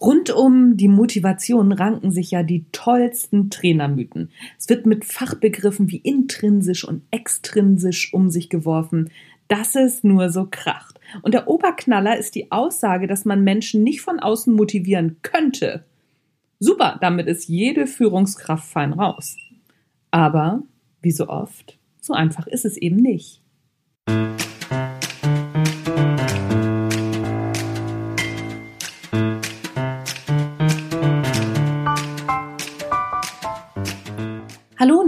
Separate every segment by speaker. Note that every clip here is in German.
Speaker 1: Rund um die Motivation ranken sich ja die tollsten Trainermythen. Es wird mit Fachbegriffen wie intrinsisch und extrinsisch um sich geworfen, dass es nur so kracht. Und der Oberknaller ist die Aussage, dass man Menschen nicht von außen motivieren könnte. Super, damit ist jede Führungskraft fein raus. Aber, wie so oft, so einfach ist es eben nicht.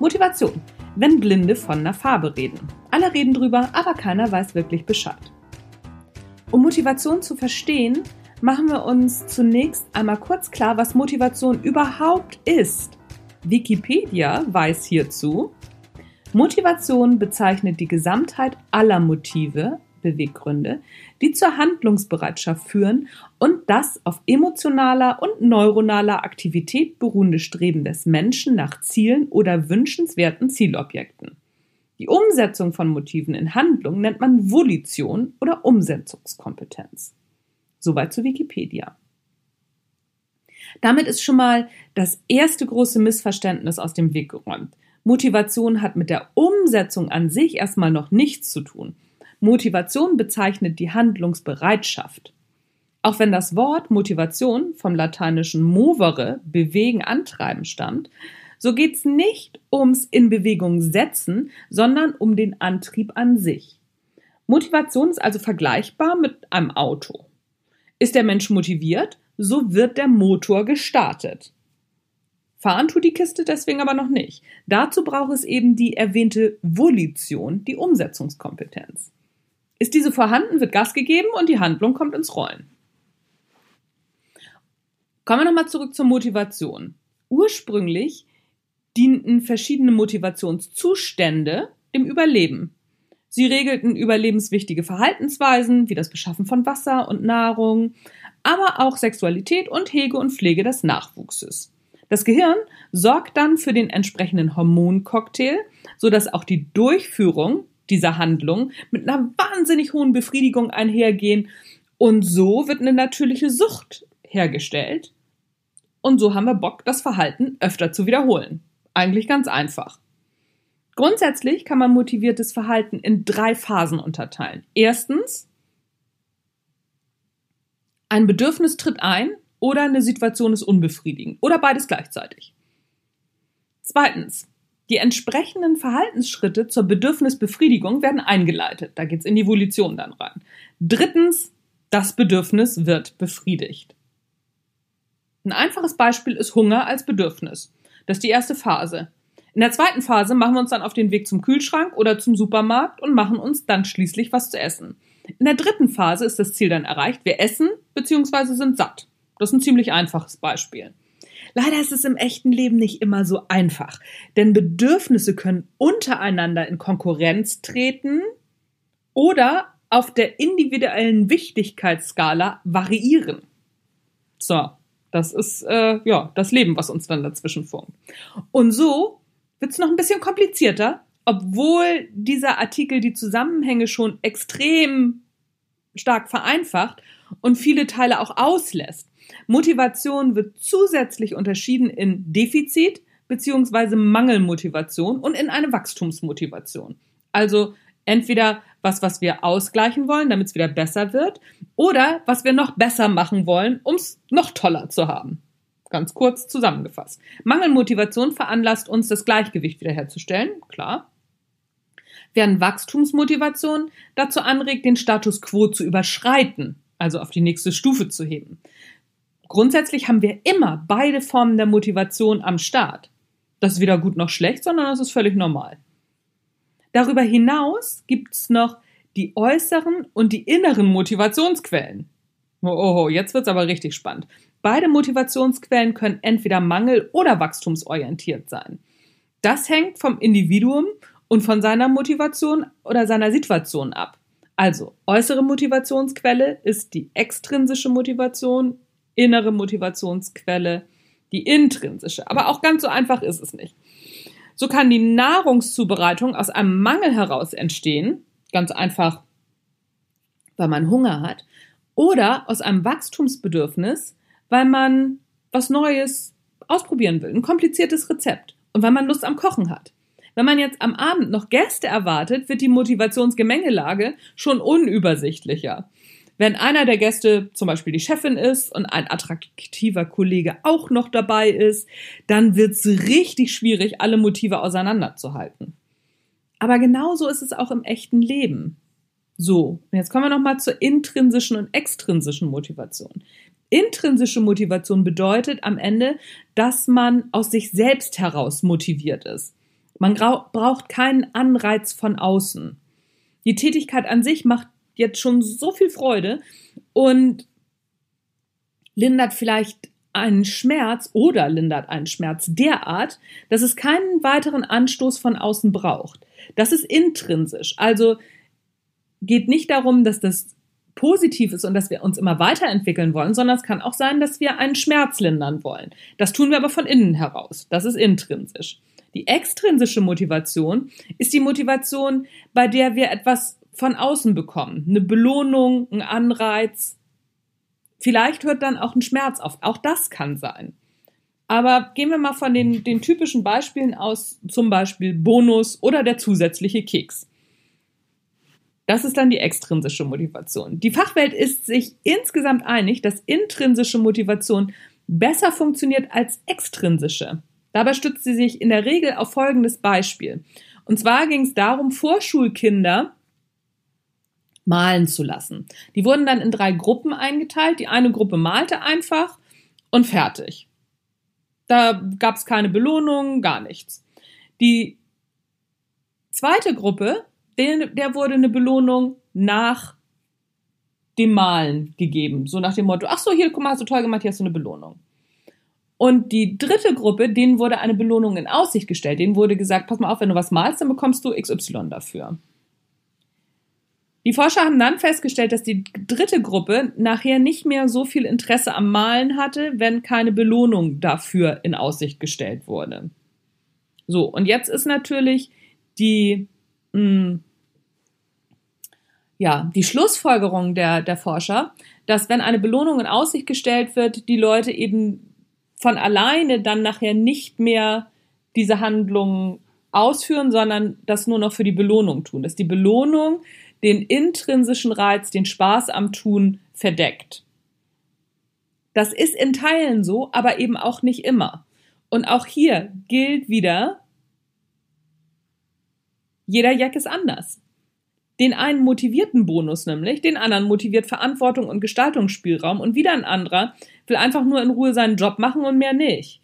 Speaker 1: Motivation. Wenn Blinde von einer Farbe reden. Alle reden drüber, aber keiner weiß wirklich Bescheid. Um Motivation zu verstehen, machen wir uns zunächst einmal kurz klar, was Motivation überhaupt ist. Wikipedia weiß hierzu, Motivation bezeichnet die Gesamtheit aller Motive, Beweggründe, die zur Handlungsbereitschaft führen und das auf emotionaler und neuronaler Aktivität beruhende Streben des Menschen nach Zielen oder wünschenswerten Zielobjekten. Die Umsetzung von Motiven in Handlung nennt man Volition oder Umsetzungskompetenz. Soweit zu Wikipedia. Damit ist schon mal das erste große Missverständnis aus dem Weg geräumt. Motivation hat mit der Umsetzung an sich erstmal noch nichts zu tun. Motivation bezeichnet die Handlungsbereitschaft. Auch wenn das Wort Motivation vom lateinischen movere, bewegen, antreiben stammt, so geht es nicht ums in Bewegung setzen, sondern um den Antrieb an sich. Motivation ist also vergleichbar mit einem Auto. Ist der Mensch motiviert, so wird der Motor gestartet. Fahren tut die Kiste deswegen aber noch nicht. Dazu braucht es eben die erwähnte Volition, die Umsetzungskompetenz. Ist diese vorhanden, wird Gas gegeben und die Handlung kommt ins Rollen. Kommen wir nochmal zurück zur Motivation. Ursprünglich dienten verschiedene Motivationszustände dem Überleben. Sie regelten überlebenswichtige Verhaltensweisen wie das Beschaffen von Wasser und Nahrung, aber auch Sexualität und Hege und Pflege des Nachwuchses. Das Gehirn sorgt dann für den entsprechenden Hormoncocktail, sodass auch die Durchführung dieser Handlung mit einer wahnsinnig hohen Befriedigung einhergehen. Und so wird eine natürliche Sucht hergestellt. Und so haben wir Bock, das Verhalten öfter zu wiederholen. Eigentlich ganz einfach. Grundsätzlich kann man motiviertes Verhalten in drei Phasen unterteilen. Erstens, ein Bedürfnis tritt ein oder eine Situation ist unbefriedigend oder beides gleichzeitig. Zweitens, die entsprechenden Verhaltensschritte zur Bedürfnisbefriedigung werden eingeleitet. Da geht's in die Volition dann rein. Drittens, das Bedürfnis wird befriedigt. Ein einfaches Beispiel ist Hunger als Bedürfnis. Das ist die erste Phase. In der zweiten Phase machen wir uns dann auf den Weg zum Kühlschrank oder zum Supermarkt und machen uns dann schließlich was zu essen. In der dritten Phase ist das Ziel dann erreicht. Wir essen bzw. sind satt. Das ist ein ziemlich einfaches Beispiel. Leider ist es im echten Leben nicht immer so einfach, denn Bedürfnisse können untereinander in Konkurrenz treten oder auf der individuellen Wichtigkeitsskala variieren. So, das ist äh, ja das Leben, was uns dann dazwischen funkt. Und so wird es noch ein bisschen komplizierter, obwohl dieser Artikel die Zusammenhänge schon extrem stark vereinfacht und viele Teile auch auslässt. Motivation wird zusätzlich unterschieden in Defizit bzw. Mangelmotivation und in eine Wachstumsmotivation. Also entweder was, was wir ausgleichen wollen, damit es wieder besser wird, oder was wir noch besser machen wollen, um es noch toller zu haben. Ganz kurz zusammengefasst. Mangelmotivation veranlasst uns, das Gleichgewicht wiederherzustellen, klar. Während Wachstumsmotivation dazu anregt, den Status quo zu überschreiten, also auf die nächste Stufe zu heben. grundsätzlich haben wir immer beide Formen der Motivation am Start. Das ist weder gut noch schlecht, sondern das ist völlig normal. Darüber hinaus gibt es noch die äußeren und die inneren Motivationsquellen. Oh, oh, oh jetzt wird's aber richtig spannend. Beide Motivationsquellen können entweder mangel- oder wachstumsorientiert sein. Das hängt vom Individuum und von seiner Motivation oder seiner Situation ab. Also, äußere Motivationsquelle ist die extrinsische Motivation, innere Motivationsquelle die intrinsische. Aber auch ganz so einfach ist es nicht. So kann die Nahrungszubereitung aus einem Mangel heraus entstehen, ganz einfach, weil man Hunger hat, oder aus einem Wachstumsbedürfnis, weil man was Neues ausprobieren will, ein kompliziertes Rezept und weil man Lust am Kochen hat. Wenn man jetzt am Abend noch Gäste erwartet, wird die Motivationsgemengelage schon unübersichtlicher. Wenn einer der Gäste zum Beispiel die Chefin ist und ein attraktiver Kollege auch noch dabei ist, dann wird es richtig schwierig, alle Motive auseinanderzuhalten. Aber genauso ist es auch im echten Leben. So, und jetzt kommen wir nochmal zur intrinsischen und extrinsischen Motivation. Intrinsische Motivation bedeutet am Ende, dass man aus sich selbst heraus motiviert ist. Man braucht keinen Anreiz von außen. Die Tätigkeit an sich macht jetzt schon so viel Freude und lindert vielleicht einen Schmerz oder lindert einen Schmerz derart, dass es keinen weiteren Anstoß von außen braucht. Das ist intrinsisch. Also geht nicht darum, dass das positiv ist und dass wir uns immer weiterentwickeln wollen, sondern es kann auch sein, dass wir einen Schmerz lindern wollen. Das tun wir aber von innen heraus. Das ist intrinsisch. Die extrinsische Motivation ist die Motivation, bei der wir etwas von außen bekommen. Eine Belohnung, ein Anreiz. Vielleicht hört dann auch ein Schmerz auf. Auch das kann sein. Aber gehen wir mal von den, den typischen Beispielen aus, zum Beispiel Bonus oder der zusätzliche Keks. Das ist dann die extrinsische Motivation. Die Fachwelt ist sich insgesamt einig, dass intrinsische Motivation besser funktioniert als extrinsische. Dabei stützt sie sich in der Regel auf folgendes Beispiel. Und zwar ging es darum, Vorschulkinder malen zu lassen. Die wurden dann in drei Gruppen eingeteilt. Die eine Gruppe malte einfach und fertig. Da gab es keine Belohnung, gar nichts. Die zweite Gruppe, der, der wurde eine Belohnung nach dem Malen gegeben. So nach dem Motto, ach so, hier, guck mal, hast du toll gemacht, hier hast du eine Belohnung. Und die dritte Gruppe, denen wurde eine Belohnung in Aussicht gestellt. Denen wurde gesagt, pass mal auf, wenn du was malst, dann bekommst du XY dafür. Die Forscher haben dann festgestellt, dass die dritte Gruppe nachher nicht mehr so viel Interesse am Malen hatte, wenn keine Belohnung dafür in Aussicht gestellt wurde. So, und jetzt ist natürlich die, mh, hm, ja, die Schlussfolgerung der, der Forscher, dass wenn eine Belohnung in Aussicht gestellt wird, die Leute eben von alleine dann nachher nicht mehr diese Handlungen ausführen, sondern das nur noch für die Belohnung tun. Dass die Belohnung den intrinsischen Reiz, den Spaß am Tun verdeckt. Das ist in Teilen so, aber eben auch nicht immer. Und auch hier gilt wieder, jeder Jack ist anders. Den einen motivierten Bonus nämlich, den anderen motiviert Verantwortung und Gestaltungsspielraum und wieder ein anderer will einfach nur in Ruhe seinen Job machen und mehr nicht.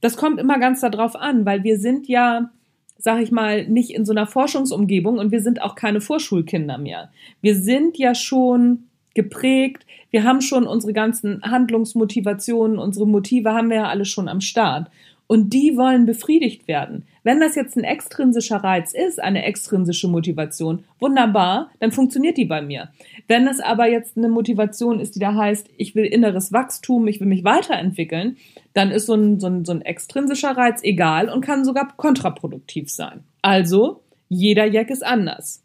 Speaker 1: Das kommt immer ganz darauf an, weil wir sind ja sag ich mal, nicht in so einer Forschungsumgebung und wir sind auch keine Vorschulkinder mehr. Wir sind ja schon geprägt, wir haben schon unsere ganzen Handlungsmotivationen, unsere Motive haben wir ja alle schon am Start. Und die wollen befriedigt werden. Wenn das jetzt ein extrinsischer Reiz ist, eine extrinsische Motivation, wunderbar, dann funktioniert die bei mir. Wenn es aber jetzt eine Motivation ist, die da heißt, ich will inneres Wachstum, ich will mich weiterentwickeln, dann ist so ein, so ein, so ein extrinsischer Reiz egal und kann sogar kontraproduktiv sein. Also, jeder Jack ist anders.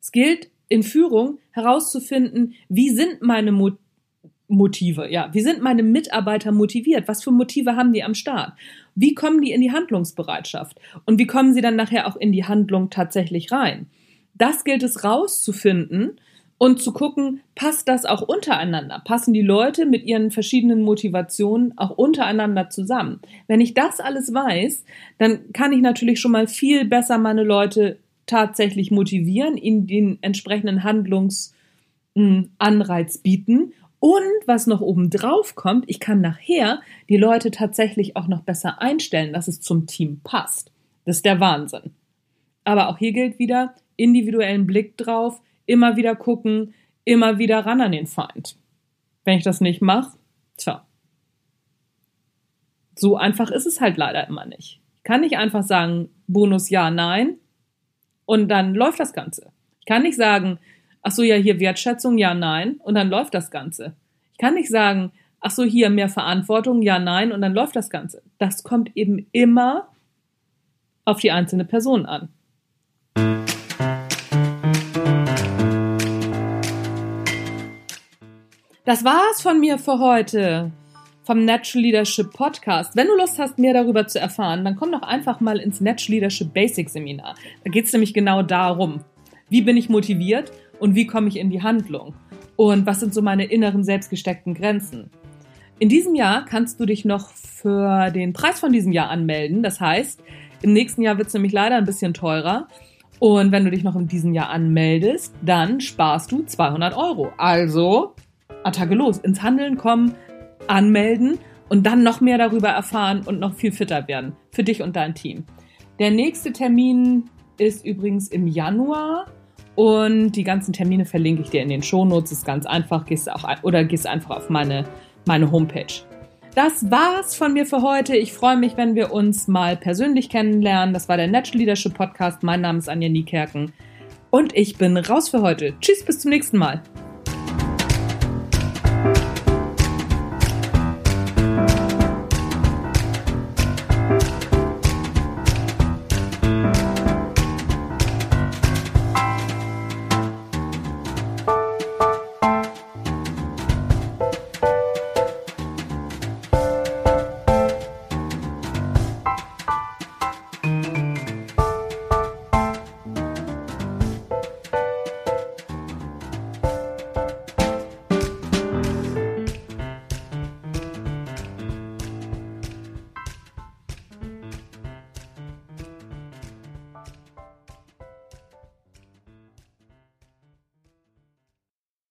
Speaker 1: Es gilt in Führung herauszufinden, wie sind meine Motive Motive, ja. Wie sind meine Mitarbeiter motiviert? Was für Motive haben die am Start? Wie kommen die in die Handlungsbereitschaft? Und wie kommen sie dann nachher auch in die Handlung tatsächlich rein? Das gilt es rauszufinden und zu gucken, passt das auch untereinander? Passen die Leute mit ihren verschiedenen Motivationen auch untereinander zusammen? Wenn ich das alles weiß, dann kann ich natürlich schon mal viel besser meine Leute tatsächlich motivieren, ihnen den entsprechenden Handlungsanreiz bieten Und was noch oben drauf kommt, ich kann nachher die Leute tatsächlich auch noch besser einstellen, dass es zum Team passt. Das ist der Wahnsinn. Aber auch hier gilt wieder individuellen Blick drauf, immer wieder gucken, immer wieder ran an den Feind. Wenn ich das nicht mache, tja. So einfach ist es halt leider immer nicht. Ich kann nicht einfach sagen, Bonus ja, nein, und dann läuft das Ganze. Ich kann nicht sagen, ach so, ja, hier Wertschätzung, ja, nein, und dann läuft das Ganze. Ich kann nicht sagen, ach so, hier mehr Verantwortung, ja, nein, und dann läuft das Ganze. Das kommt eben immer auf die einzelne Person an. Das war's von mir für heute vom Natural Leadership Podcast. Wenn du Lust hast, mehr darüber zu erfahren, dann komm doch einfach mal ins Natural Leadership Basic Seminar. Da geht's nämlich genau darum, wie bin ich motiviert und wie komme ich in die Handlung und was sind so meine inneren selbstgesteckten Grenzen. In diesem Jahr kannst du dich noch für den Preis von diesem Jahr anmelden. Das heißt, im nächsten Jahr wird's nämlich leider ein bisschen teurer. Und wenn du dich noch in diesem Jahr anmeldest, dann sparst du 200 Euro. Also Attacke los, ins Handeln kommen, anmelden und dann noch mehr darüber erfahren und noch viel fitter werden für dich und dein Team. Der nächste Termin ist übrigens im Januar und die ganzen Termine verlinke ich dir in den Shownotes. Ist ganz einfach, gehst auch oder gehst einfach auf meine meine Homepage. Das war's von mir für heute. Ich freue mich, wenn wir uns mal persönlich kennenlernen. Das war der Natural Leadership Podcast. Mein Name ist Anja Niekerken und ich bin raus für heute. Tschüss, bis zum nächsten Mal.